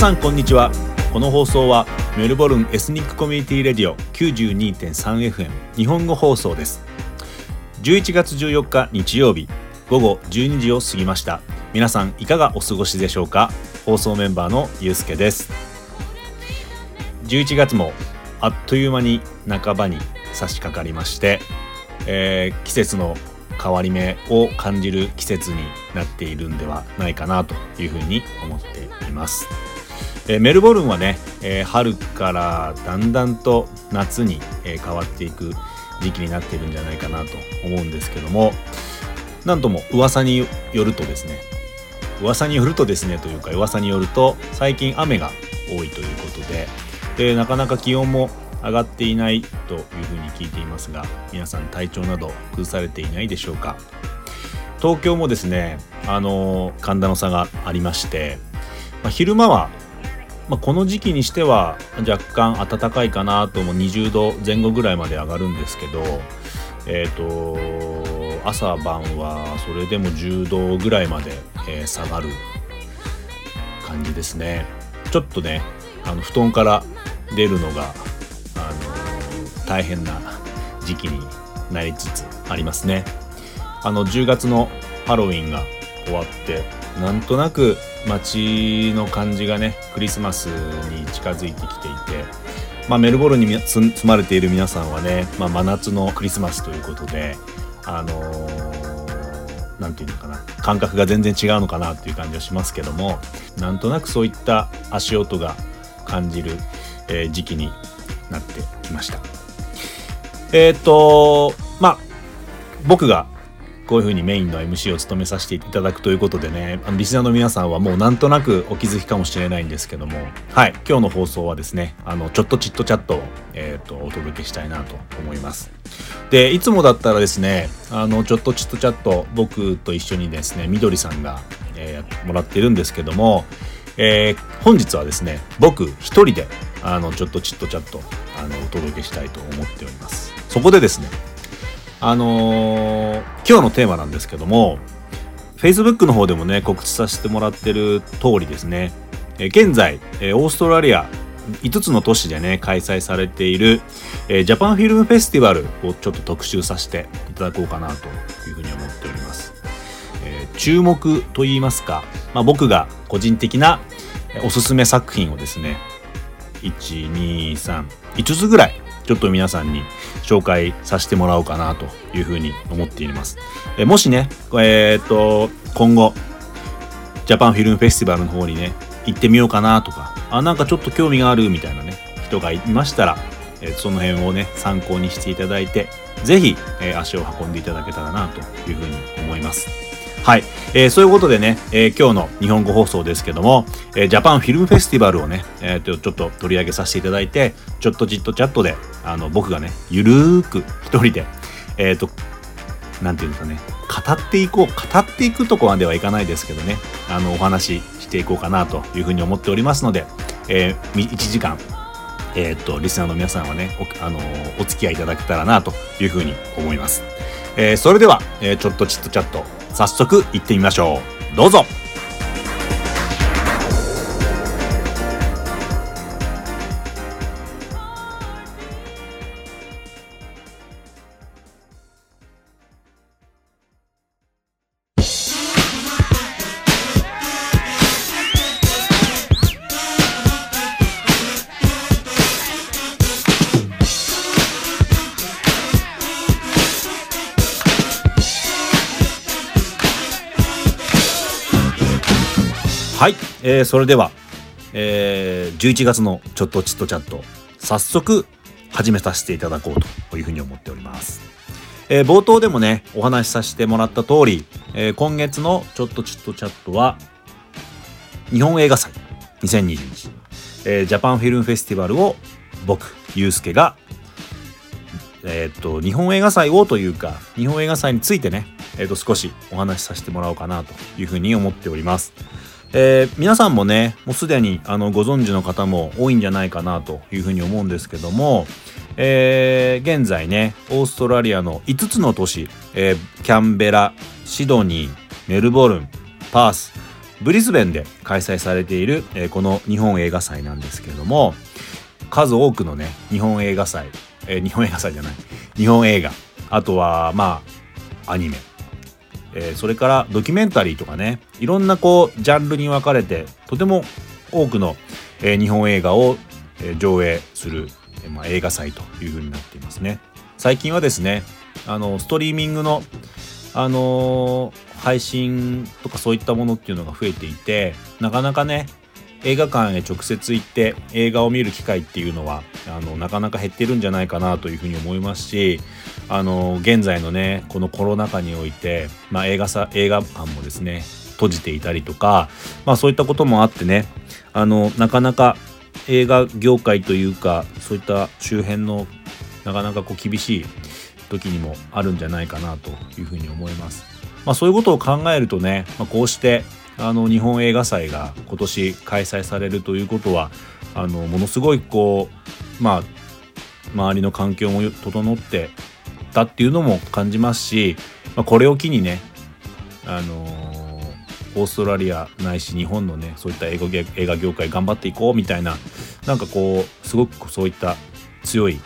さんこんにちは。この放送はメルボルンエスニックコミュニティレディオ 92.3FM 日本語放送です。11月14日日曜日午後12時を過ぎました。皆さんいかがお過ごしでしょうか？放送メンバーのゆうすけです。11月もあっという間に半ばに差し掛かりまして、えー、季節の変わり目を感じる季節になっているんではないかなというふうに思っています。え、メルボルンはね、え、春からだんだんと夏に、え変わっていく時期になっているんじゃないかなと思うんですけどもなんとも噂によるとですね噂によるとですねというか噂によると最近雨が多いということででなかなか気温も上がっていないというふうに聞いていますが皆さん体調など崩されていないでしょうか。東京もですねあの寒暖の差がありまして、まあ、昼間は、まあ、この時期にしては若干暖かいかなとも20度前後ぐらいまで上がるんですけどえっ、ー、と朝晩はそれでも10度ぐらいまで、えー、下がる感じですね。ちょっとねあの布団から出るのがあの大変な時期になりつつありますね。あの10月のハロウィンが終わってなんとなく街の感じがねクリスマスに近づいてきていて、まあ、メルボルンに住まれている皆さんはね、まあ、真夏のクリスマスということであの何、ー、て言うのかな感覚が全然違うのかなっていう感じはしますけどもなんとなくそういった足音が感じる、えー、時期になってきました。えっ、とまあ僕がこういうふうにメインの MC を務めさせていただくということでねあのリスナーの皆さんはもうなんとなくお気づきかもしれないんですけども。はい今日の放送はですねあのちょっとチットチャットを、えーと、お届けしたいなと思います。でいつもだったらですねあのちょっとチットチャット僕と一緒にですねみどりさんが、えー、やってもらってるんですけども、えー、本日はですね僕一人であのちょっとチットチャットあのお届けしたいと思っております。そこでですね、あのー、今日のテーマなんですけども、Facebook の方でもね、告知させてもらってる通りですね、え現在、えオーストラリア5つの都市でね、開催されている、えジャパンフィルムフェスティバルをちょっと特集させていただこうかなというふうに思っております。えー、注目と言いますか、まあ、僕が個人的なおすすめ作品をですね、1、2、3、5つぐらいちょっと皆さんに紹介させてもらおうかなというふうに思っています。えもしね、えー、っと、今後、ジャパンフィルムフェスティバルの方にね、行ってみようかなとか、あ、なんかちょっと興味があるみたいなね、人がいましたら、えー、その辺をね、参考にしていただいて、是非、えー、足を運んでいただけたらなというふうに思います。はい、えー、そういうことでね、えー、今日の日本語放送ですけども、えー、ジャパンフィルムフェスティバルをね、えー、とちょっと取り上げさせていただいてちょっとじっとチャットであの僕がねゆるーく一人でえっ、ー、となんていうんですかね語っていこう語っていくとこまではいかないですけどねあのお話ししていこうかなというふうに思っておりますので、えー、1時間えっ、とリスナーの皆さんはねお,、あのお付き合いいただけたらなというふうに思います、えー、それでは、えー、ちょっとチットチャット早速行ってみましょう。どうぞ。えー、それでは、えー、11月のちょっとチットチャット早速始めさせていただこうというふうに思っております。えー、冒頭でもねお話しさせてもらった通り、えー、今月のちょっとチットチャットは日本映画祭2021、えー、ジャパンフィルムフェスティバルを僕ゆうすけがえー、と日本映画祭をというか日本映画祭についてね、え、っと少しお話しさせてもらおうかなというふうに思っております。えー、皆さんもねもうすでにあのご存知の方も多いんじゃないかなというふうに思うんですけども、えー、現在ねオーストラリアの5つの都市、えー、キャンベラシドニーメルボルンパースブリスベンで開催されている、えー、この日本映画祭なんですけども数多くのね日本映画祭、えー、日本映画祭じゃない日本映画あとはまあアニメ、えー、それからドキュメンタリーとかねいろんなこうジャンルに分かれてとても多くの、えー、日本映画を、えー、上映する、えまあ、映画祭というふうになっていますね。最近はですねあのストリーミングのあの、配信とかそういったものっていうのが増えていてなかなかね映画館へ直接行って映画を見る機会っていうのはあのなかなか減ってるんじゃないかなというふうに思いますしあの現在のねこのコロナ禍において、まあ、映画さ映画館もですね閉じていたりとか、まあ、そういったこともあってねあのなかなか映画業界というかそういった周辺のなかなかこう厳しい時にもあるんじゃないかなというふうに思います。まあ、そういうことを考えるとね、まあ、こうしてあの日本映画祭が今年開催されるということはあのものすごいこうまあ周りの環境も整ってたっていうのも感じますし、まあ、これを機にねあのオーストラリアないし日本のねそういった映画業界頑張っていこうみたいななんかこうすごくそういった強い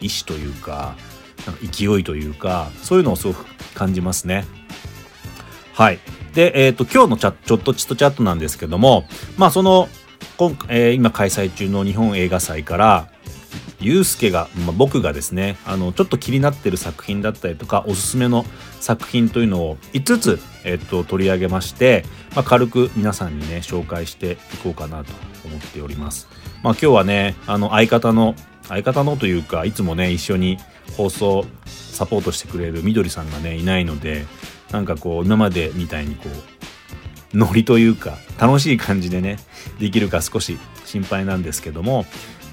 意志というか勢いというかそういうのをすごく感じますね。はい。で、えっ、ー、と、今日のチャちょっとチットチャットなんですけども、まあ、その、今えー、今開催中の日本映画祭から、ゆうすけが、まあ、僕がですねあのちょっと気になってる作品だったりとかおすすめの作品というのを5つ、えっと、取り上げまして、まあ、軽く皆さんにね紹介していこうかなと思っております。まあ、今日はねあの相方の相方のというかいつもね一緒に放送サポートしてくれるみどりさんがねいないのでなんかこう今までみたいにこうノリというか楽しい感じでねできるか少し心配なんですけども、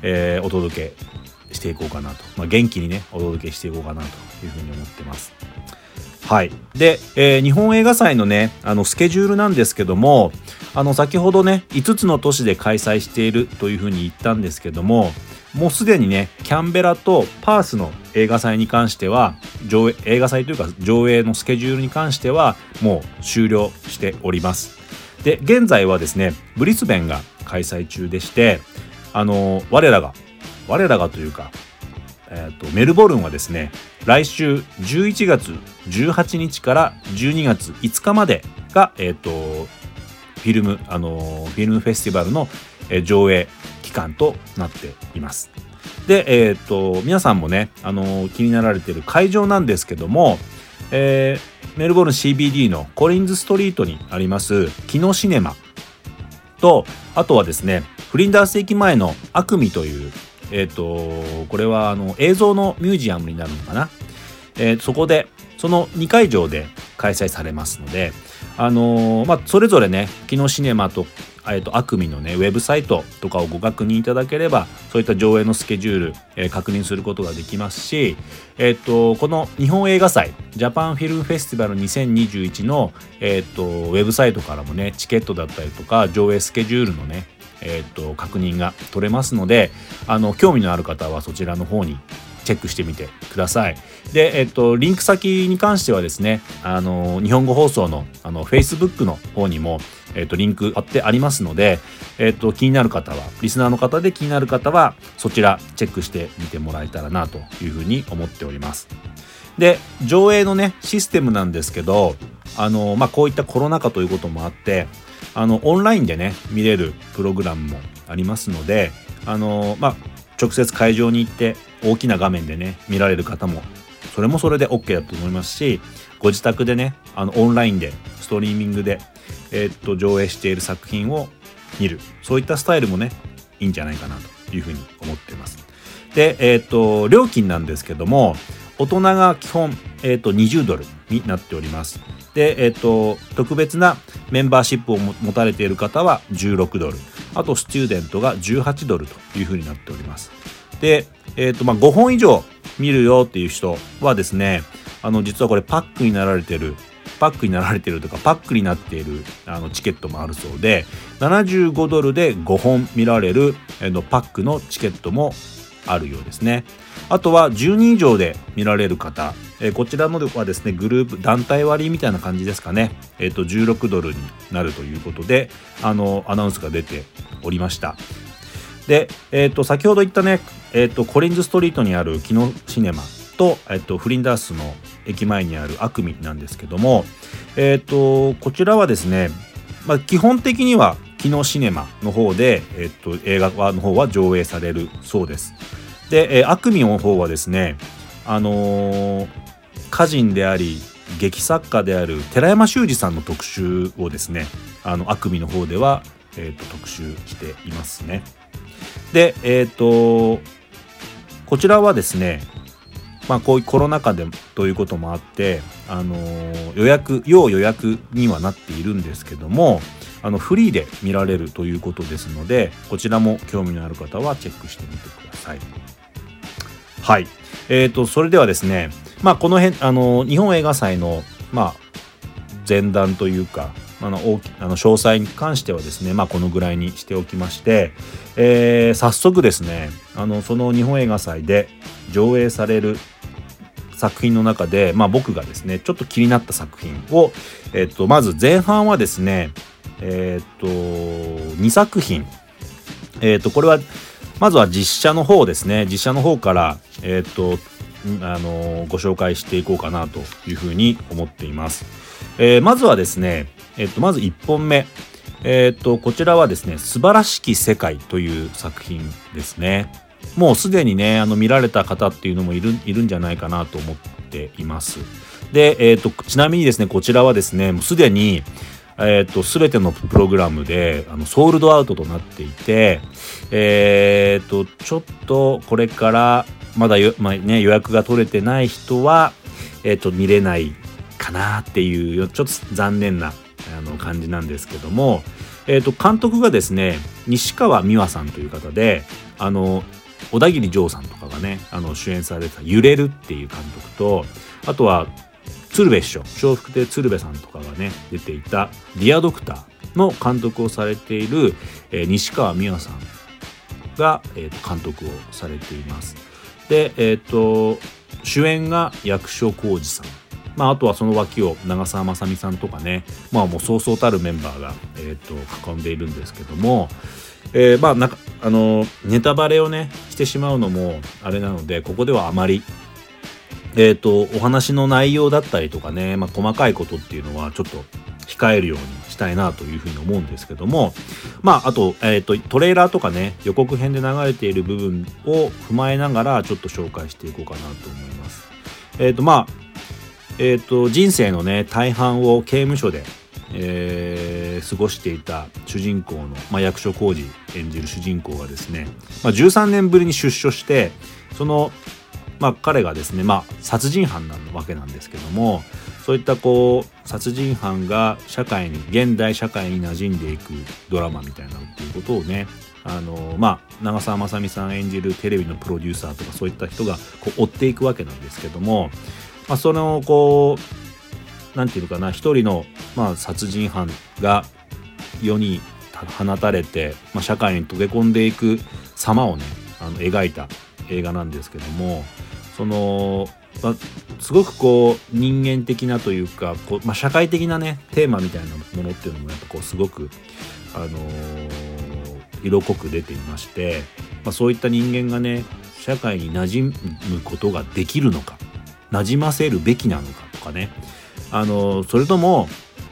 えー、お届けしていこうかなと、まあ、元気にねお届けしていこうかなというふうに思ってます。はい、で、えー、日本映画祭のねあのスケジュールなんですけどもあの先ほどね5つの都市で開催しているというふうに言ったんですけどももうすでにねキャンベラとパースの映画祭に関しては上映映画祭というか上映のスケジュールに関してはもう終了しております。で現在はですねブリスベンが開催中でしてあの我らが我らがというか、えーと、メルボルンはですね来週11月18日から12月5日までが、えーと、フィルムあのフィルムフェスティバルの、上映間となっています。で、えーと、皆さんもね、あの気になられている会場なんですけども、えー、メルボルン CBD のコリンズストリートにありますキノシネマとあとはですねフリンダース駅前のアクミというえっ、ー、とこれはあの映像のミュージアムになるのかな、えー、そこでその2会場で開催されますのであの、まあそれぞれねキノシネマとえーと、アクミのねウェブサイトとかをご確認いただければそういった上映のスケジュール、えー、確認することができますし、えーと、この日本映画祭ジャパンフィルムフェスティバル2021の、えーと、ウェブサイトからもねチケットだったりとか上映スケジュールのねえーと、確認が取れますのであの興味のある方はそちらの方にチェックしてみてください。で、えっと、リンク先に関してはですね、あの、日本語放送の、あの、Facebook の方にも、えっと、リンク貼ってありますので、えっと、気になる方は、リスナーの方で気になる方は、そちらチェックしてみてもらえたらなというふうに思っております。で、上映のね、システムなんですけど、あの、まあ、こういったコロナ禍ということもあって、あの、オンラインでね、見れるプログラムもありますので、あの、まあ、直接会場に行って大きな画面でね見られる方もそれもそれで OK だと思いますしご自宅でねあのオンラインでストリーミングで、えー、っと上映している作品を見る。そういったスタイルもねいいんじゃないかなというふうに思っています。でえー、っと料金なんですけども大人が基本、えー、と20ドルになっております。で、えーと、特別なメンバーシップを持たれている方は16ドル。あとスチューデントが18ドルというふうになっております。で、えーとまあ、5本以上見るよっていう人はですねあの実はこれパックになられてるパックになられてるとかパックになっているあのチケットもあるそうで75ドルで5本見られる、のパックのチケットもあるようですね。あとは10人以上で見られる方、えー、こちらのはですねグループ団体割みたいな感じですかね、えーと、16ドルになるということであのアナウンスが出ておりました。で、えーと、先ほど言ったね、えーと、コリンズストリートにあるキノシネマと,、えー、とフリンダースの駅前にあるアクミなんですけども、えー、とこちらはですね、まあ、基本的にはキノシネマの方で、えっと、映画の方は上映されるそうです。で、えー、アクミの方はですね、あのー、歌人であり劇作家である寺山修司さんの特集をですねあのアクミの方では、えーと、特集していますね。で、えっ、ー、とこちらはですねまあこういうコロナ禍でということもあって、あのー、予約要予約にはなっているんですけどもあのフリーで見られるということですのでこちらも興味のある方はチェックしてみてください。はい。えーと、それではですね、まあ、この辺、あの、日本映画祭の、まあ、前段というか、あの大きあの詳細に関してはですね、まあ、このぐらいにしておきまして、えー、早速ですねあのその日本映画祭で上映される作品の中で、まあ、僕がですねちょっと気になった作品を、えーと、まず前半はですねえっ、と2作品。えっ、とこれはまずは実写の方ですね。実写の方からえっ、とあのご紹介していこうかなというふうに思っています、えー、まずはですねえっ、とまず1本目。えっ、とこちらはですね素晴らしき世界という作品ですね。もうすでにねあの見られた方っていうのもいるいるんじゃないかなと思っています。で、えーとちなみにですねこちらはですねもうすでにえーと、全てのプログラムであのソールドアウトとなっていて、えーと、ちょっとこれからまだまあね、予約が取れてない人は、えーと、見れないかなっていうちょっと残念なあの感じなんですけども、えー、と監督がですね西川美和さんという方であの小田切丈さんとかがねあの主演されてた「揺れる」っていう監督とあとは鶴瓶師匠笑福亭鶴瓶さんとかがね出ていた「ディアドクター」の監督をされている、えー、西川美和さんが、えーと、監督をされています。で、えっ、ー、と主演が役所広司さんまあ、あとはその脇を長澤まさみさんとかね、まあ、もうそうそうたるメンバーが、えーと、囲んでいるんですけども、えー、まああのネタバレをねしてしまうのもあれなのでここではあまりえっ、ー、と、お話の内容だったりとかね、まあ、細かいことっていうのはちょっと控えるようにしたいなというふうに思うんですけども、まあ、あと、え、ー、と、トレーラーとかね、予告編で流れている部分を踏まえながら、ちょっと紹介していこうかなと思います。えっ、ー、と、まあ、えっ、と、人生のね、大半を刑務所で、えー、過ごしていた主人公の、まあ、役所広司演じる主人公がですね、まあ、13年ぶりに出所してそのまあ、彼がですね、まあ、殺人犯なわけなんですけどもそういったこう殺人犯が社会に現代社会に馴染んでいくドラマみたいなっていうことをねあのまあ長澤まさみさん演じるテレビのプロデューサーとかそういった人がこう追っていくわけなんですけども、まあ、そのこう何て言うのかな一人の、まあ、殺人犯が世に放たれて、まあ、社会に溶け込んでいく様をねあの描いた映画なんですけどもその、まあ、すごくこう人間的なというかこう、まあ、社会的なねテーマみたいなものっていうのもやっぱこうすごく、あのー、色濃く出ていまして、まあ、そういった人間がね社会に馴染むことができるのか馴染ませるべきなのかとかね、あの、それとも、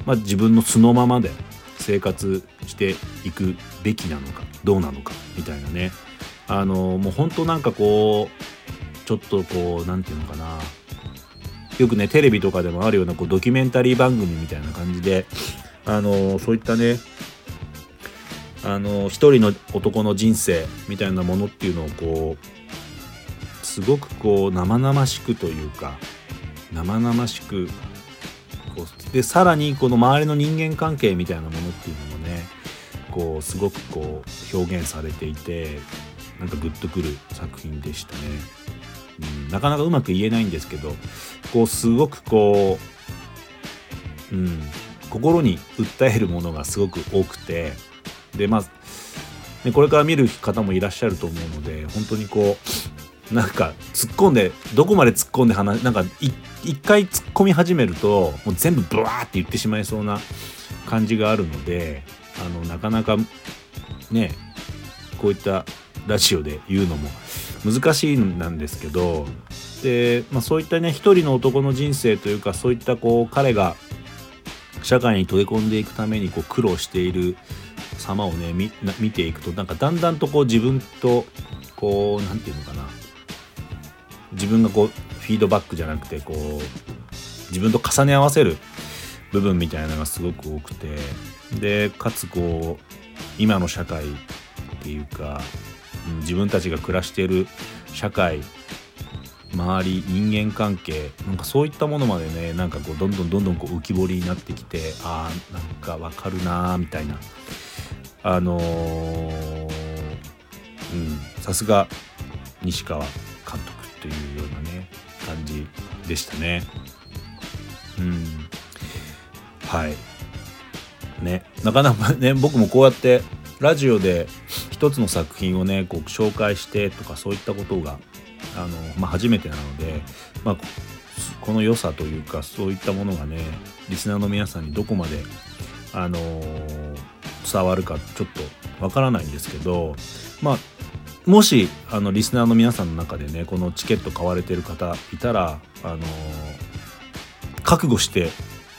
まあ、自分の素のままで生活していくべきなのかどうなのかみたいなね。あの、もう本当なんかこうちょっとこう何て言うのかな。よくねテレビとかでもあるようなこうドキュメンタリー番組みたいな感じであのそういったねあの一人の男の人生みたいなものっていうのをこうすごくこう生々しくというか生々しくこうでさらにこの周りの人間関係みたいなものっていうのもねこうすごくこう表現されていてなんかグッとくる作品でしたね。うん、なかなかうまく言えないんですけどこうすごくこう、うん、心に訴えるものがすごく多くてでまあでこれから見る方もいらっしゃると思うので本当にこうなんか突っ込んでどこまで突っ込んで話なんか一回突っ込み始めるともう全部ブワーって言ってしまいそうな感じがあるのであのなかなかねこういったラジオで言うのも難しいなんですけどで、まあ、そういったね一人の男の人生というかそういったこう彼が社会に溶け込んでいくためにこう苦労している様をね見ていくとなんかだんだんとこう自分とこう何て言うのかな自分がこうフィードバックじゃなくてこう自分と重ね合わせる部分みたいなのがすごく多くてでかつこう今の社会っていうか、自分たちが暮らしている社会周り人間関係なんかそういったものまでねなんかこうどんどんどんどんこう浮き彫りになってきてああなんかわかるなーみたいな。あのー、うんさすが西川。でしたね。うん。はい。ね。なかなかね 僕もこうやってラジオで一つの作品をねこう紹介してとかそういったことがあの、まあ、初めてなので、まあ、この良さというかそういったものがねリスナーの皆さんにどこまで、あのー、伝わるかちょっとわからないんですけどまあもしあのリスナーの皆さんの中でねこのチケット買われてる方いたら、あのー、覚悟して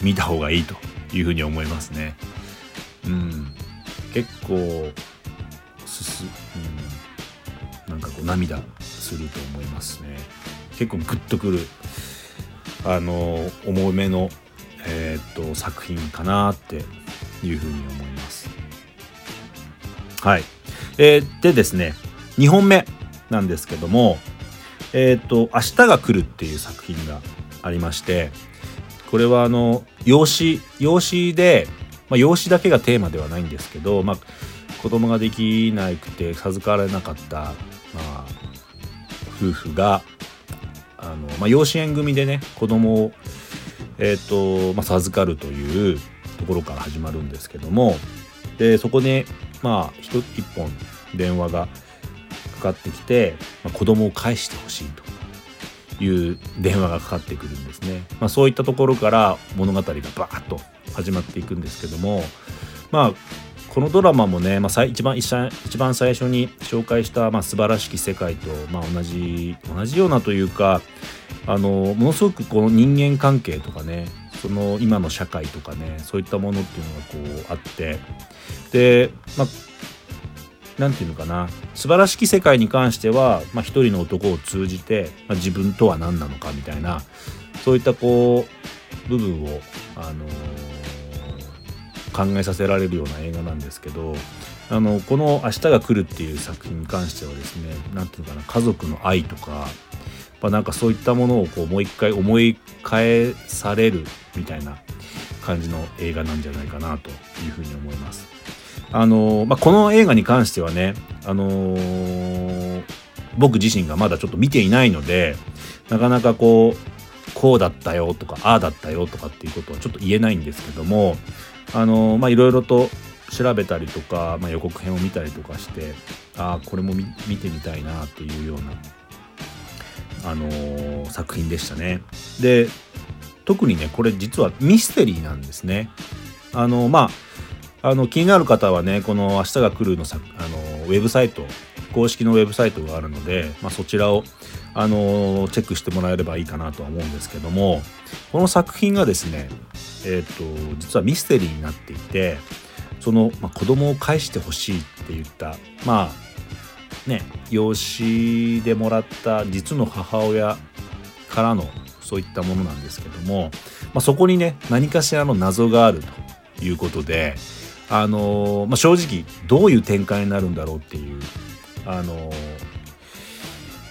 見た方がいいというふうに思いますね。うん、結構すす、うん、なんかこう涙すると思いますね。結構グッとくるあの重めの、えー、っと作品かなっていうふうに思います。はい、えー、でですね2本目なんですけどもえー、と「明日が来る」っていう作品がありましてこれはあの養子養子で、まあ、養子だけがテーマではないんですけど、まあ、子供ができなくて授かられなかった、まあ、夫婦があの、まあ、養子縁組でね子供をえーとまあ、授かるというところから始まるんですけどもでそこでまあ一本電話がかかってきて、まあ、子供を返してほしいという電話がかかってくるんですね、まあ、そういったところから物語がバーッと始まっていくんですけどもまあこのドラマもね、まあ、一番一番最初に紹介した「まあ、素晴らしき世界と」まあ、同じ同じようなというかあのものすごくこの人間関係とかねその今の社会とかねそういったものっていうのがこうあってでまあ何て言うのかな素晴らしき世界に関しては、まあ、一人の男を通じて、まあ、自分とは何なのかみたいなそういったこう部分をあのー考えさせられるような映画なんですけどあのこの「明日が来る」っていう作品に関してはですね何て言うのかな家族の愛とかまあなんかそういったものをこうもう一回思い返されるみたいな感じの映画なんじゃないかなというふうに思います。あのまあ、この映画に関してはね、あのー、僕自身がまだちょっと見ていないのでなかなかこうこうだったよとかああだったよとかっていうことはちょっと言えないんですけどもあのまあいろいろと調べたりとか、まあ、予告編を見たりとかしてああこれも見てみたいなっていうような、あのー、作品でしたね。で特にねこれ実はミステリーなんですね。あのまああの気になる方はねこの「明日が来るの」のあのウェブサイト公式のウェブサイトがあるので、まあ、そちらをあのチェックしてもらえればいいかなとは思うんですけどもこの作品がですねえっ、ー、と実はミステリーになっていてその、まあ、子供を返してほしいって言ったまあね養子でもらった実の母親からのそういったものなんですけども、まあ、そこにね何かしらの謎があるということであの、まあ、正直どういう展開になるんだろうっていうあの、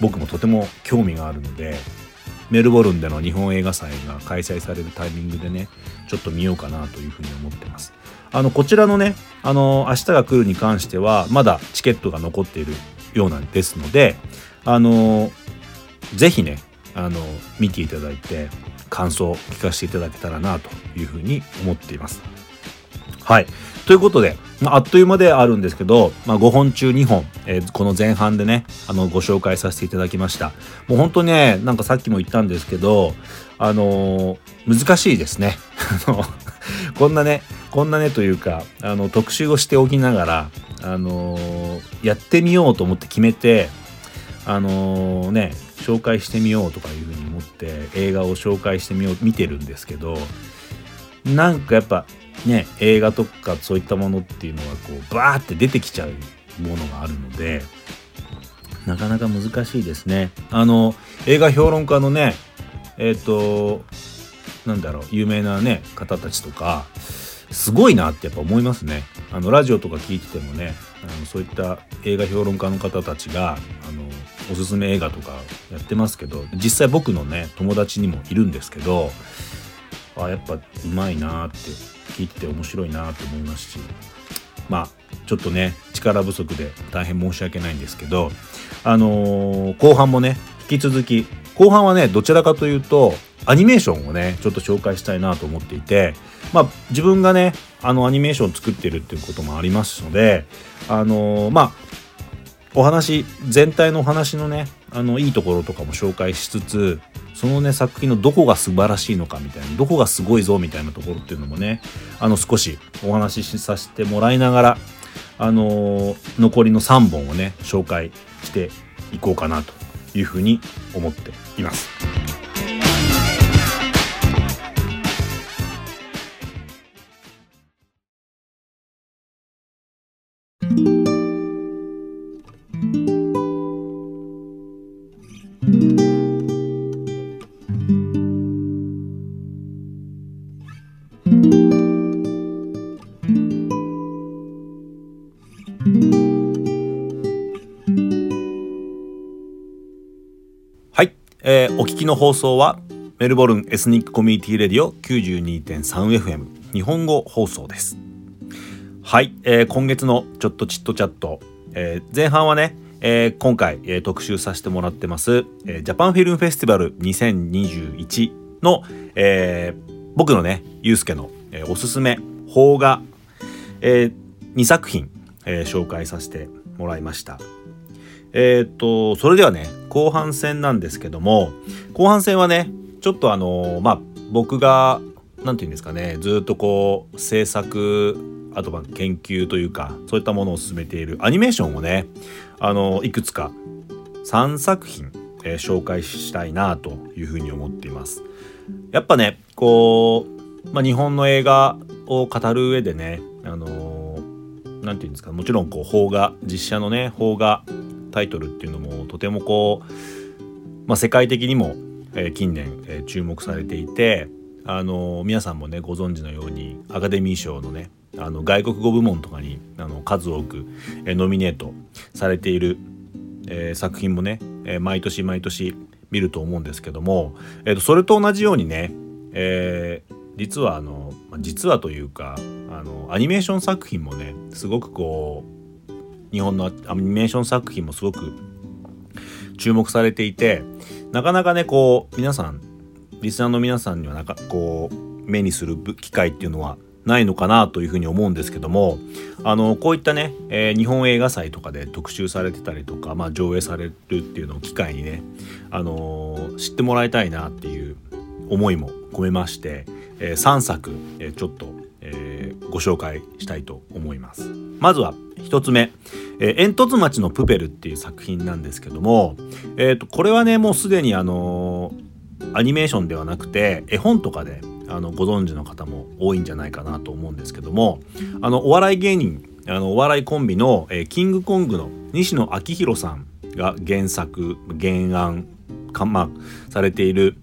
僕もとても興味があるのでメルボルンでの日本映画祭が開催されるタイミングでねちょっと見ようかなというふうに思ってます。あのこちらのねあの明日が来るに関してはまだチケットが残っているようなんですのであのぜひねあの見ていただいて感想を聞かせていただけたらなというふうに思っています。はい。ということでまあ、っという間であるんですけど、まあ、5本中2本、えー、この前半でねあのご紹介させていただきました。もう本当にねなんかさっきも言ったんですけどあのー、難しいですね。こんなねこんなねというかあの特集をしておきながらあのー、やってみようと思って決めてあのね紹介してみようとかいうふうに思って映画を紹介してみよう見てるんですけどなんかやっぱね映画とかそういったものっていうのはこうバーって出てきちゃうものがあるのでなかなか難しいですね。あの映画評論家のねえっ、ー、となんだろう有名なね方たちとかすごいなってやっぱ思いますね。あのラジオとか聞いててもねあのそういった映画評論家の方たちがあのおすすめ映画とかやってますけど実際僕のね友達にもいるんですけどあやっぱうまいなって聞いてて面白いなと思いますしまあちょっとね力不足で大変申し訳ないんですけどあのー、後半もね引き続き後半はねどちらかというとアニメーションをねちょっと紹介したいなと思っていてまあ自分がねあのアニメーションを作ってるっていうこともありますのであのー、まあお話全体のお話のねあのいいところとかも紹介しつつそのね作品のどこが素晴らしいのかみたいなどこがすごいぞみたいなところっていうのもねあの少しお話しさせてもらいながらあの、残りの3本をね紹介していこうかなというふうに思っています。お聞きの放送はメルボルンエスニックコミュニティレディオ 92.3FM 日本語放送です。はい、えー、今月のちょっとチットチャット、えー、前半はね、えー、今回、えー、特集させてもらってます、えー、ジャパンフィルムフェスティバル2021の、えー、僕のねゆうすけの、えー、おすすめ邦画、えー、2作品、えー、紹介させてもらいました。えっ、とそれではね後半戦なんですけども後半戦はねちょっとあのまあ僕が何て言うんですかねずっとこう制作あとは研究というかそういったものを進めているアニメーションをねあのいくつか3作品、え、紹介したいなというふうに思っています。やっぱねこう、まあ、日本の映画を語る上でねあの何て言うんですかもちろんこう邦画実写のね邦画タイトルっていうのもとてもこう、まあ、世界的にも、えー、近年、えー、注目されていて、あの、皆さんもねご存知のようにアカデミー賞のねあの外国語部門とかにあの数多く、えー、ノミネートされている、えー、作品もね、えー、毎年毎年見ると思うんですけども、えーと、それと同じようにね、えー、実はあの実はというかあのアニメーション作品もねすごくこう日本のアニメーション作品もすごく注目されていてなかなかねこう皆さんリスナーの皆さんにはなかこう目にする機会っていうのはないのかなというふうに思うんですけどもあのこういったね、えー、日本映画祭とかで特集されてたりとか、まあ、上映されるっていうのを機会にね、あのー、知ってもらいたいなっていう思いも込めまして、えー、3作、えちょっと、ご紹介したいと思います。まずは1つ目えー、煙突町のプペルっていう作品なんですけども、えーと、これはねもうすでにあのー、アニメーションではなくて絵本とかであのご存知の方も多いんじゃないかなと思うんですけどもあのお笑い芸人あのお笑いコンビの、えー、キングコングの西野昭弘さんが原作原案かまされている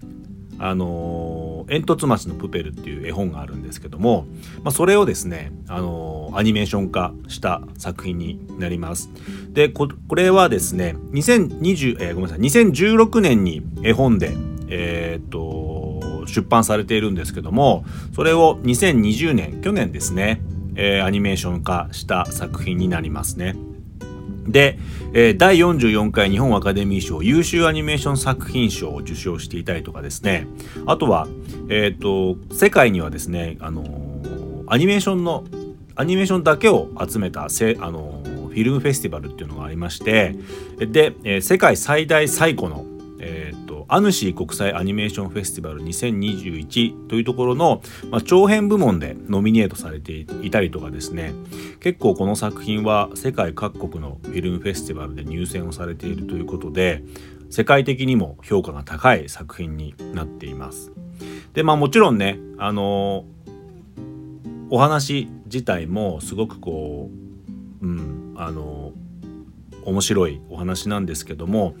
あの煙突町のプペルっていう絵本があるんですけども、まあ、それをですね、あのアニメーション化した作品になります。で、これはですね、2020、えー、ごめんなさい、2016年に絵本で、えー、っと、出版されているんですけども、それを2020年、去年ですね、えー、アニメーション化した作品になりますね。で、えー、第44回日本アカデミー賞優秀アニメーション作品賞を受賞していたりとかですね。あとは、えーと、世界にはですね、あのー、アニメーションのアニメーションだけを集めたせあのフィルムフェスティバルっていうのがありましてで、えー、世界最大最古の、えーアヌシー国際アニメーションフェスティバル2021というところの、まあ、長編部門でノミネートされていたりとかですね結構この作品は世界各国のフィルムフェスティバルで入選をされているということで世界的にも評価が高い作品になっています。でまあもちろんねあのお話自体もすごくこううんあの面白いお話なんですけども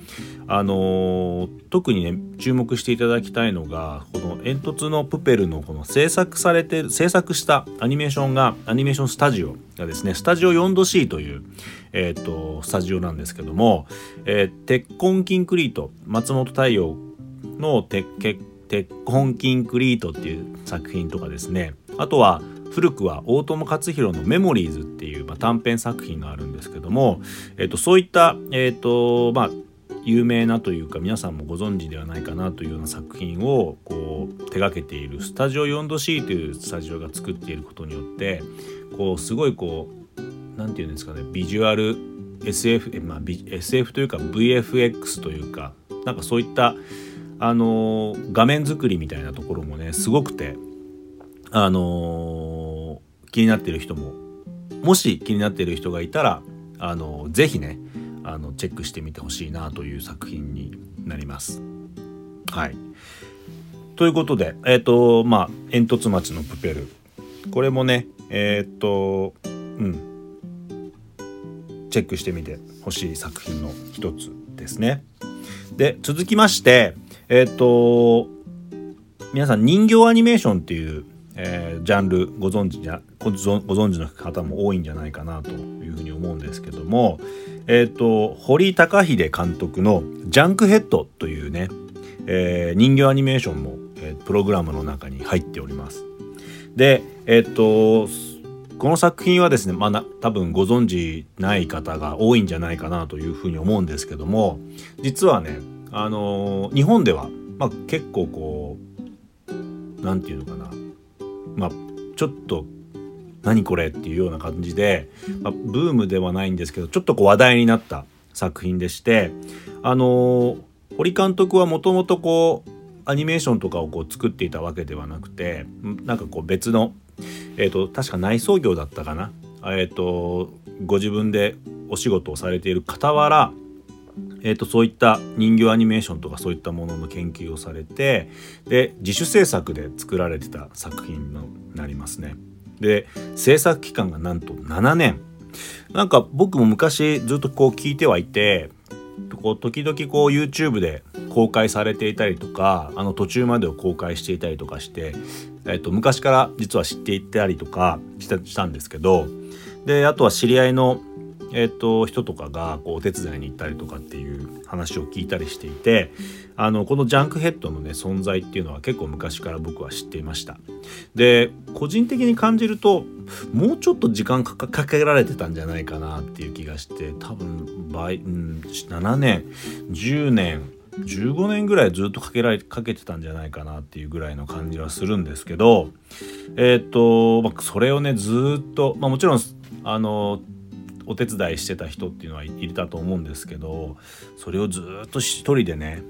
あの特にね注目していただきたいのがこの煙突のプペルのこの制作されて制作したアニメーションがアニメーションスタジオがですねスタジオ 4°C という、えーと、スタジオなんですけども、えー、鉄痕キンクリート松本太陽の鉄鉄痕キンクリートっていう作品とかですねあとは古くは大友克洋の「メモリーズ」っていう、まあ、短編作品があるんですけども、えーと、そういった、えーとまあ、有名なというか皆さんもご存知ではないかなというような作品をこう手がけているスタジオ 4°C というスタジオが作っていることによってこうすごいこう何て言うんですかねビジュアル SF, まあ、SF というか VFX というかなんかそういったあの画面作りみたいなところもねすごくてあのー、気になってる人ももし気になっている人がいたらあの、ぜひねあのチェックしてみてほしいなという作品になります。はい。ということで、えっ、ー、とまあ煙突町のプペルこれもねえっ、ー、とうんチェックしてみてほしい作品の一つですね。で続きましてえっ、ー、と皆さん人形アニメーションっていうえー、ジャンルご存知じゃご存知の方も多いんじゃないかなというふうに思うんですけども、えーと、堀高秀監督の「ジャンクヘッド」というね、えー、人形アニメーションも、えー、プログラムの中に入っております。でえ、ー、とこの作品はですね、まあ、多分ご存知ない方が多いんじゃないかなというふうに思うんですけども実はね、あの日本では、まあ、結構こう何て言うのかなまあ、ちょっと何これっていうような感じで、まあ、ブームではないんですけどちょっとこう話題になった作品でしてあの堀監督はもともとこうアニメーションとかをこう作っていたわけではなくてなんかこう別の、えーと、確か内装業だったかな、えーとご自分でお仕事をされている傍らえーと、そういった人形アニメーションとかそういったものの研究をされてで自主制作で作られてた作品になりますね。で制作期間がなんと7年なんか僕も昔ずっとこう聞いてはいてこう時々こう YouTube で公開されていたりとかあの途中までを公開していたりとかして、えー、と昔から実は知っていたりとかしたんですけどであとは知り合いのえーと、人とかがこうお手伝いに行ったりとかっていう話を聞いたりしていてあのこのジャンクヘッドのね存在っていうのは結構昔から僕は知っていました。で個人的に感じるともうちょっと時間かけられてたんじゃないかなっていう気がして多分倍、うん、7年10年15年ぐらいずっとかけられかけてたんじゃないかなっていうぐらいの感じはするんですけどえっ、ー、と、まあ、それをねずっと、まあ、もちろんあのお手伝いしてた人っていうのはいたと思うんですけどそれをずっと一人でね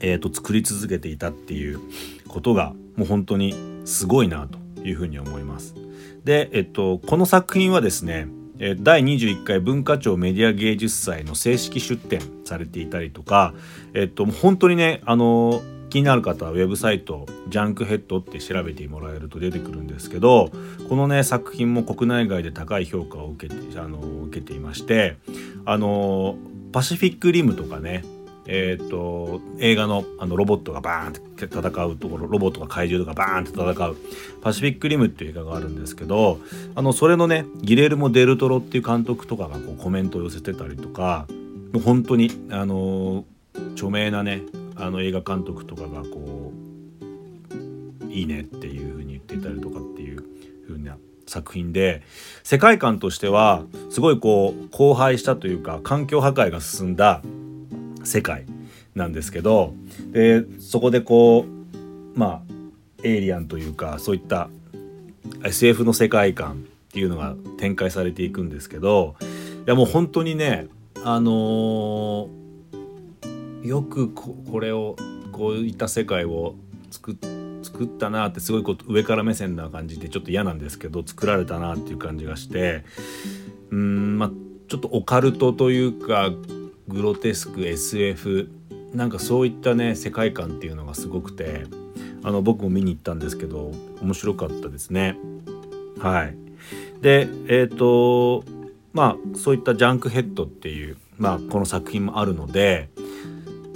えーと、作り続けていたっていうことがもう本当にすごいなというふうに思います。で、えっと、この作品はですね第21回文化庁メディア芸術祭の正式出展されていたりとか、えっと、本当にねあの気になる方はウェブサイトジャンクヘッドって調べてもらえると出てくるんですけどこのね作品も国内外で高い評価を受けてあの受けていましてあのパシフィックリムとかねえーと、映画のあのロボットがバーンって戦うところロボットが怪獣とかバーンって戦うパシフィックリムっていう映画があるんですけどあのそれのねギレルモ・デルトロっていう監督とかがこうコメントを寄せてたりとかもう本当にあの著名なねあの映画監督とかがこういいねっていう風に言っていたりとかっていう風な作品で世界観としてはすごいこう荒廃したというか環境破壊が進んだ世界なんですけどでそこでこうまあエイリアンというかそういった SF の世界観っていうのが展開されていくんですけどいやもう本当にねあのー、よくこれをこういった世界を作作ったなってすごいこう上から目線な感じでちょっと嫌なんですけど作られたなっていう感じがしてうんまあちょっとオカルトというかグロテスク SF なんかそういったね世界観っていうのがすごくてあの僕も見に行ったんですけど面白かったですね。はいでえっ、ー、とまあそういったジャンクヘッドっていう、まあ、この作品もあるので、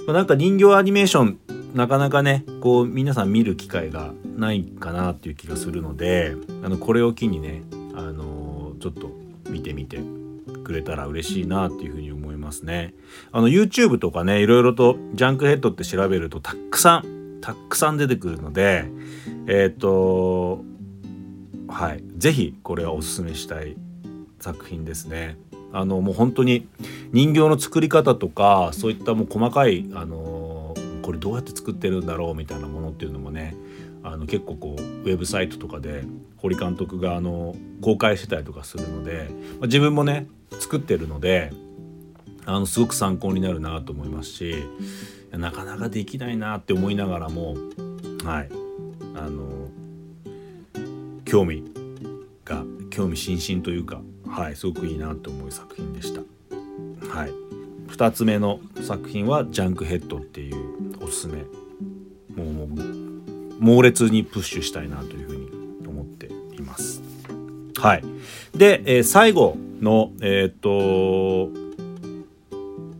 まあ、なんか人形アニメーションなかなかねこう皆さん見る機会がないかなっていう気がするのであのこれを機にね、あのー、ちょっと見てみてくれたら嬉しいなっていうふうに思いますね。あの YouTube とかねいろいろとジャンクヘッドって調べるとたくさんたくさん出てくるのでえっ、ー、とはい是非これはおすすめしたい作品ですね。あのもう本当に人形の作り方とかそういったもう細かいあのこれどうやって作ってるんだろうみたいなものっていうのもねあの結構こうウェブサイトとかで堀監督があの公開してたりとかするので、まあ、自分もね作ってるのであのすごく参考になるなと思いますしなかなかできないなって思いながらもはい。あの興味が興味津々というかはいすごくいいなと思う作品でした。はい。2つ目の作品は「ジャンクヘッド」っていうおすすめ。もう猛烈にプッシュしたいなというふうに思っています。はい。で、えー、最後のえっ、と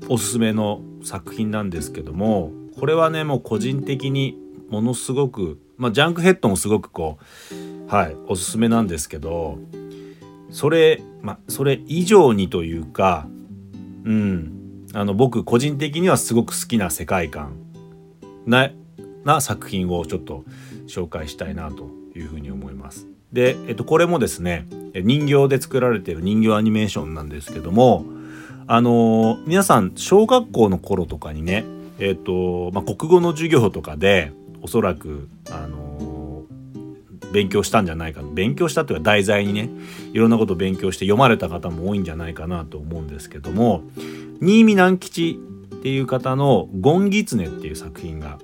おすすめの作品なんですけどもこれはねもう個人的にものすごくまあジャンクヘッドもすごくこうはいおすすめなんですけどそれまそれ以上にというかうんあの僕個人的にはすごく好きな世界観なな作品をちょっと紹介したいなというふうに思います。で、えっと、これもですね人形で作られている人形アニメーションなんですけどもあの皆さん小学校の頃とかにねえっと、まあ、国語の授業とかでおそらくあの勉強したんじゃないか勉強したというか題材にねいろんなことを勉強して読まれた方も多いんじゃないかなと思うんですけども新見南吉っていう方の「ゴンギツネ」っていう作品が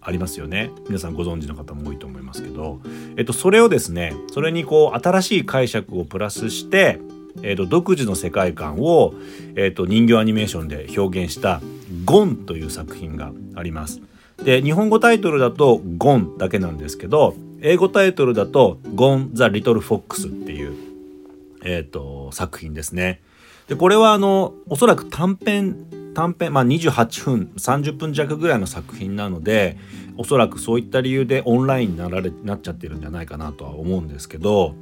ありますよね。皆さんご存知の方も多いと思いますけど、えっと、それをですねそれにこう新しい解釈をプラスしてえっと、独自の世界観を、えっと、人形アニメーションで表現した「ゴン」という作品があります。で日本語タイトルだと「ゴン」だけなんですけど英語タイトルだと「ゴン・ザ・リトル・フォックス」っていう、えーと、作品ですね。でこれはあのおそらく短編短編、まあ、28分30分弱ぐらいの作品なのでおそらくそういった理由でオンラインになられなっちゃってるんじゃないかなとは思うんですけど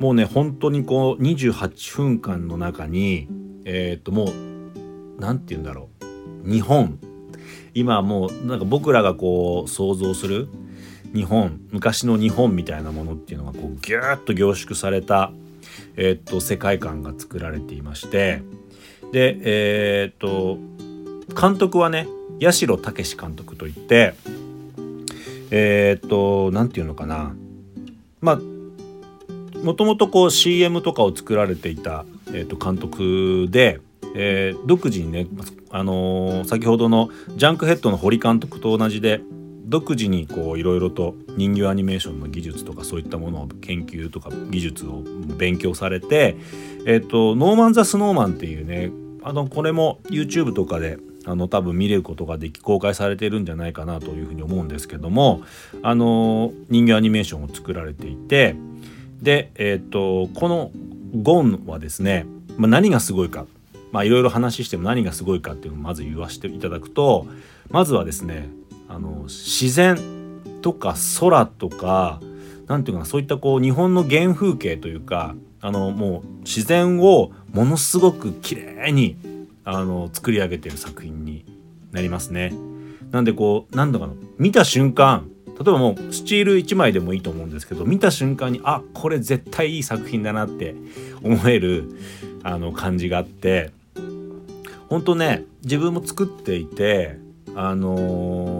もうね本当にこう28分間の中にえっ、ともう何て言うんだろう日本今もうなんか僕らがこう想像する日本昔の日本みたいなものっていうのがこうギューッと凝縮された、えー、っと世界観が作られていましてでえー、っと監督はね八代武監督といってえー、っと何て言うのかな。まあもともとこう CM とかを作られていた、えー、と監督で、えー、独自にね、あのー、先ほどのジャンクヘッドの堀監督と同じで独自にこういろいろと人形アニメーションの技術とかそういったものを研究とか技術を勉強されて、えっ、とノーマン・ザ・スノーマンっていうねあのこれも YouTube とかであの多分見れることができ公開されてるんじゃないかなというふうに思うんですけどもあの人形アニメーションを作られていてでえっ、とこのゴンはですね、まあ、何がすごいかいろいろ話しても何がすごいかっていうのをまず言わせていただくとまずはですねあの自然とか空とか何て言うかなそういったこう日本の原風景というかあのもう自然をものすごく綺麗にあの作り上げてる作品になりますね。なんでこう何だかな見た瞬間例えばもうスチール1枚でもいいと思うんですけど見た瞬間にあこれ絶対いい作品だなって思えるあの感じがあって本当ね自分も作っていてあのー、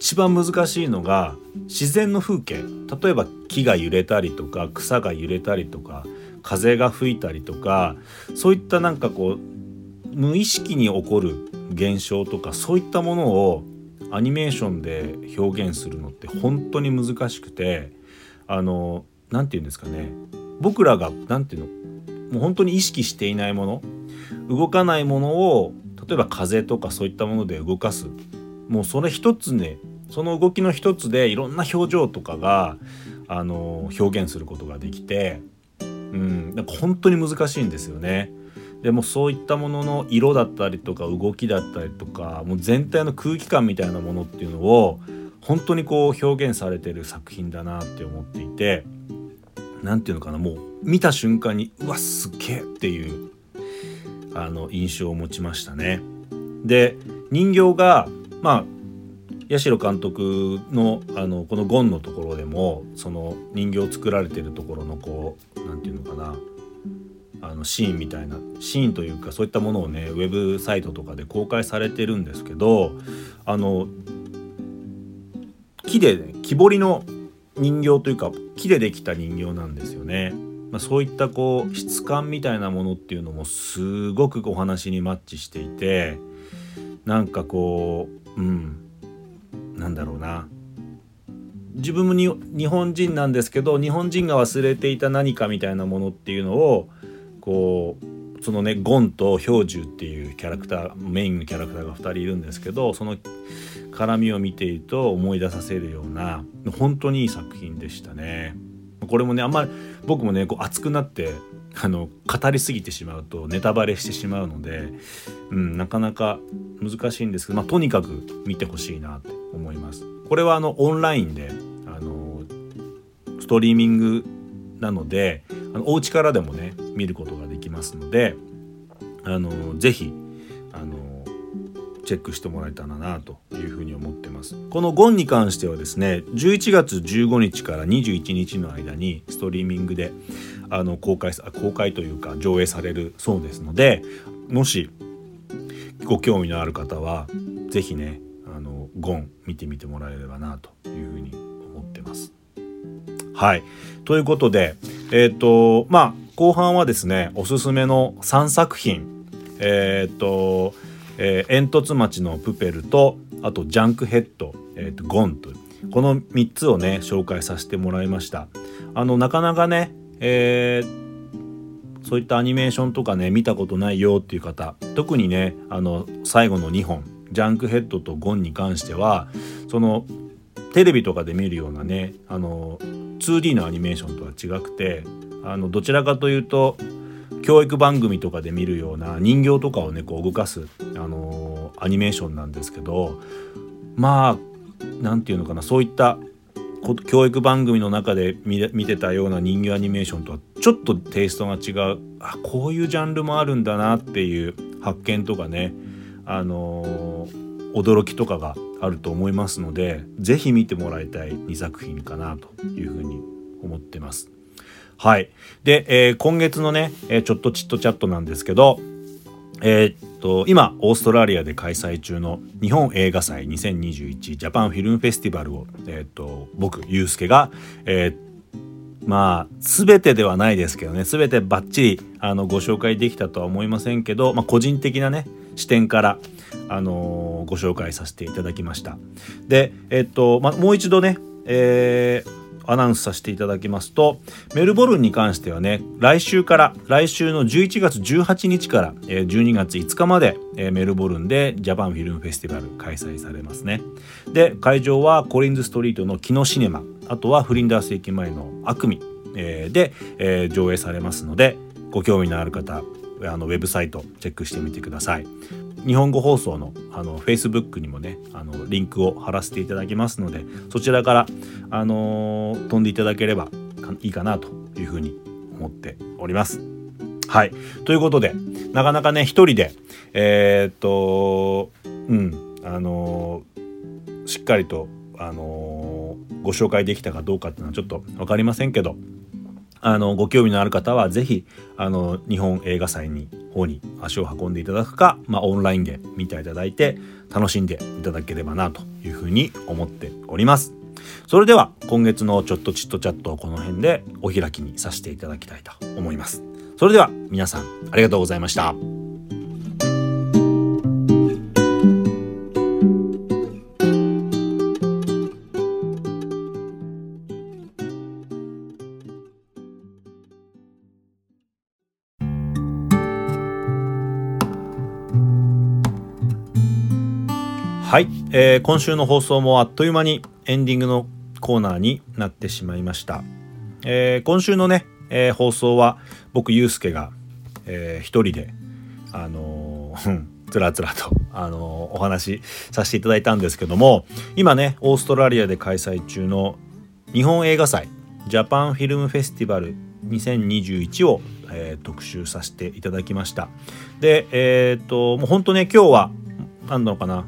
一番難しいのが自然の風景。例えば木が揺れたりとか草が揺れたりとか風が吹いたりとかそういったなんかこう無意識に起こる現象とかそういったものをアニメーションで表現するのって本当に難しくてあの何て言うんですかね。僕らが何て言うのもう本当に意識していないもの動かないものを例えば風とかそういったもので動かす。もうそれ一つねその動きの一つでいろんな表情とかがあの表現することができて、うん、なんか本当に難しいんですよね。でもそういったものの色だったりとか動きだったりとかもう全体の空気感みたいなものっていうのを本当にこう表現されてる作品だなって思っていて何て言うのかなもう見た瞬間にうわすげえっていうあの印象を持ちましたね。で人形がまあ八代監督のあのこのゴンのところでもその人形を作られてるところのこう何て言うのかなあのシーンみたいなシーンというかそういったものをねウェブサイトとかで公開されてるんですけどあの木で、ね、木彫りの人形というか木でできた人形なんですよね。まあ、そういったこう質感みたいなものっていうのもすごくお話にマッチしていてなんかこううんなんだろうな自分も日本人なんですけど日本人が忘れていた何かみたいなものっていうのをこうそのねゴンと氷柱っていうキャラクターメインのキャラクターが2人いるんですけどその絡みを見ていると思い出させるような本当にいい作品でしたね。これもねあんまり僕もねこう熱くなってあの語りすぎてしまうとネタバレしてしまうので、うん、なかなか難しいんですけど、まあ、とにかく見てほしいなって思います。これはあのオンラインであのストリーミングなのであのお家からでもね見ることができますのであのぜひあのチェックしてもらえたらなというふうに思ってますこのゴンに関してはですね11月15日から21日の間にストリーミングであの公開公開というか上映されるそうですのでもしご興味のある方は是非ねあのゴン見てみてもらえればなというふうに思ってます。はいということでえっ、ー、とまあ後半はですねおすすめの3作品えっ、ー、と、えー、煙突町のプペルとあとジャンクヘッド、えーと、ゴンとこの3つをね紹介させてもらいました。あのなかなかね、えー、そういったアニメーションとかね見たことないよっていう方特にねあの最後の2本ジャンクヘッドとゴンに関してはそのテレビとかで見るようなねあの 2D のアニメーションとは違くてあのどちらかというと教育番組とかで見るような人形とかをねこう動かす、あのアニメーションなんですけどまあ何て言うのかなそういった教育番組の中で見てたような人形アニメーションとはちょっとテイストが違うあこういうジャンルもあるんだなっていう発見とかね、あのー、驚きとかがあると思いますので是非見てもらいたい2作品かなというふうに思ってます。はい。で、えー、今月のね、えー、ちょっとチットチャットなんですけど、えー、っと、今、オーストラリアで開催中の日本映画祭2021ジャパンフィルムフェスティバルを、えー、っと、僕、ゆうすけが、えー、まあ、すべてではないですけどね、すべてバッチリ、あの、ご紹介できたとは思いませんけど、まあ、個人的なね、視点から、あのー、ご紹介させていただきました。で、えっと、まあ、もう一度ね、えー、アナウンスさせていただきますとメルボルンに関してはね来週から来週の11月18日から12月5日までメルボルンでジャパンフィルムフェスティバル開催されますねで会場はコリンズストリートのキノシネマあとはフリンダース駅前のアクミで上映されますのでご興味のある方あのウェブサイトチェックしてみてください。日本語放送のあの Facebook にもねあのリンクを貼らせていただきますのでそちらから、あのー、飛んでいただければいいかなというふうに思っております。はいということでなかなかね一人でえー、っとうんあのー、しっかりと、あの、ご紹介できたかどうかっていうのはちょっと分かりませんけどあのご興味のある方は是非あの日本映画祭に方に足を運んでいただくか、まあ、オンラインで見ていただいて楽しんでいただければなというふうに思っております。それでは今月のちょっとチットチャットをこの辺でお開きにさせていただきたいと思います。それでは皆さんありがとうございました。はい、えー、今週の放送もあっという間にエンディングのコーナーになってしまいました。えー、今週のね、えー、放送は僕ゆうすけが、えー、一人であのー、つらつらと、あのー、お話しさせていただいたんですけども今ねオーストラリアで開催中の日本映画祭ジャパンフィルムフェスティバル2021を、えー、特集させていただきましたでえっ、ともう本当ね今日は何だろうかな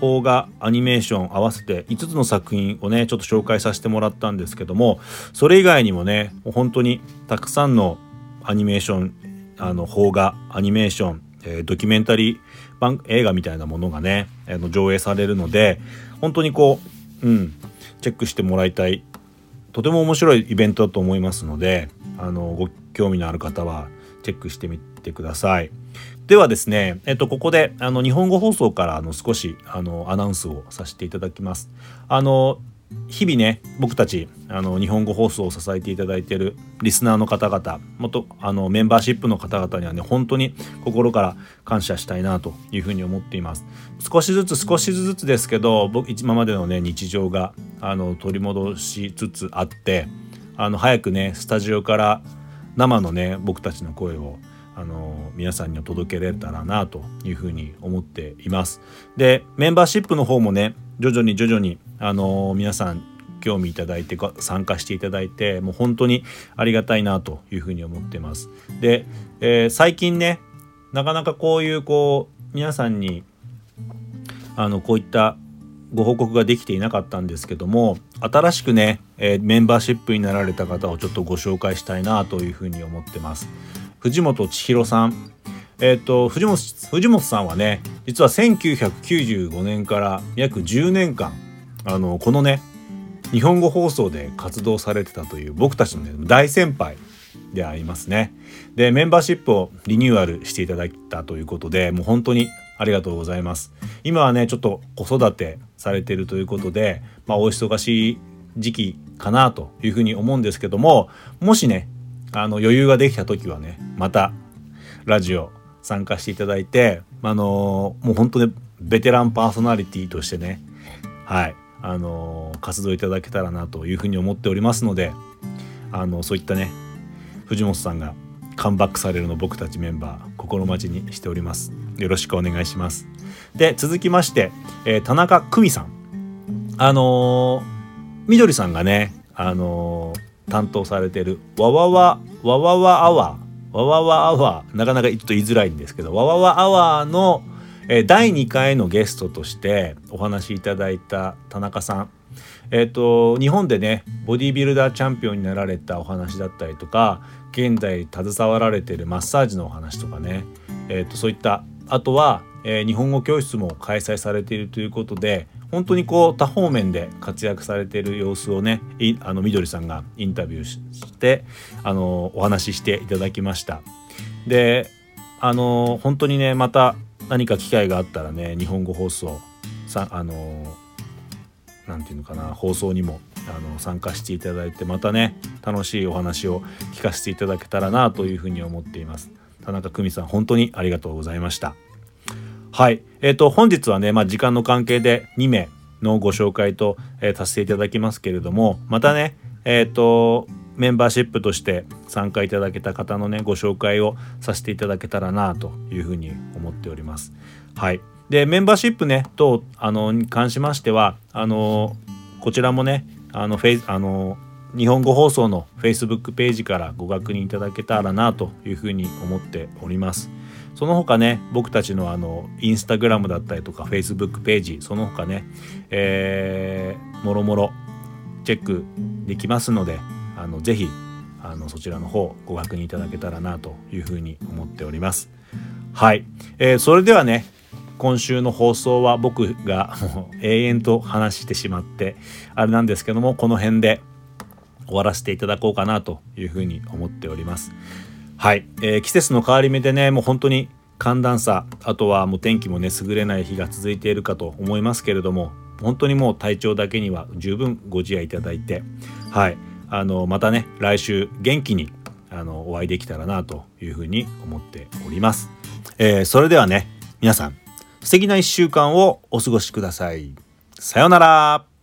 邦画アニメーション合わせて5つの作品をねちょっと紹介させてもらったんですけどもそれ以外にもね本当にたくさんのアニメーションあの邦画アニメーション、えー、ドキュメンタリー映画みたいなものがねあの上映されるので本当にこううんチェックしてもらいたいとても面白いイベントだと思いますのであのご興味のある方はチェックしてみてください。ではですね、えっと、ここであの日本語放送からあの少しあのアナウンスをさせていただきます。あの日々ね僕たちあの日本語放送を支えていただいているリスナーの方々もとあのメンバーシップの方々にはね本当に心から感謝したいなというふうに思っています少しずつ少しずつですけど僕今までのね日常があの取り戻しつつあってあの早くねスタジオから生のね僕たちの声をあの皆さんにお届けれたらなというふうに思っています。でメンバーシップの方もね徐々に徐々にあの皆さん興味いただいて参加していただいてもう本当にありがたいなというふうに思ってます。で、えー、最近ねなかなかこういうこう皆さんにあのこういったご報告ができていなかったんですけども新しくね、えー、メンバーシップになられた方をちょっとご紹介したいなというふうに思ってます。藤本千尋さんえ、ー、と藤本藤本さんはね実は1995年から約10年間あのこのね日本語放送で活動されてたという僕たちの、ね、大先輩でありますね。でメンバーシップをリニューアルしていただいたということでもう本当にありがとうございます。今はねちょっと子育てされてるということで、まあ、お忙しい時期かなというふうに思うんですけどももしねあの余裕ができた時はねまたラジオ参加していただいてあのもう本当にベテランパーソナリティとしてねはいあの活動いただけたらなというふうに思っておりますのであのそういったね藤本さんがカムバックされるの僕たちメンバー心待ちにしております。よろしくお願いします。で続きまして、えー、田中久美さん。あのー、みどりさんがねあのー担当されてるわわわわわわアワーわわわアワーなかなかちょっと言いづらいんですけどわわわアワーの第2回のゲストとしてお話しいただいた田中さん。えっ、ー、と日本でねボディビルダーチャンピオンになられたお話だったりとか現在携わられてるマッサージのお話とかね、えー、とそういったあとは、えー、日本語教室も開催されているということで本当にこう多方面で活躍されている様子をねあのみどりさんがインタビューしてあのお話ししていただきました。であの本当にねまた何か機会があったらね日本語放送さあのなんていうのかな放送にもあの参加していただいてまたね楽しいお話を聞かせていただけたらなというふうに思っています。田中久美さん本当にありがとうございました。はい。えっ、ー、と、本日はね、まあ、時間の関係で2名のご紹介と、えー、させていただきますけれども、またね、えっ、ー、と、メンバーシップとして参加いただけた方のね、ご紹介をさせていただけたらなというふうに思っております。はい。で、メンバーシップね、と、あの、に関しましては、あの、こちらもね、あの、フェイあの、日本語放送の Facebook ページからご確認いただけたらなというふうに思っております。その他ね僕たちのあのインスタグラムだったりとかフェイスブックページその他ね、えー、もろもろチェックできますのであのぜひあのそちらの方ご確認いただけたらなというふうに思っております。はい、えー、それではね今週の放送は僕がもう永遠と話してしまってあれなんですけどもこの辺で終わらせていただこうかなというふうに思っております。はい、えー、季節の変わり目でねもう本当に寒暖差あとはもう天気もね優れない日が続いているかと思いますけれども本当にもう体調だけには十分ご自愛いただいてはい。あのまたね来週元気にあのお会いできたらなというふうに思っております、えー、それではね皆さん素敵な1週間をお過ごしください。さようなら。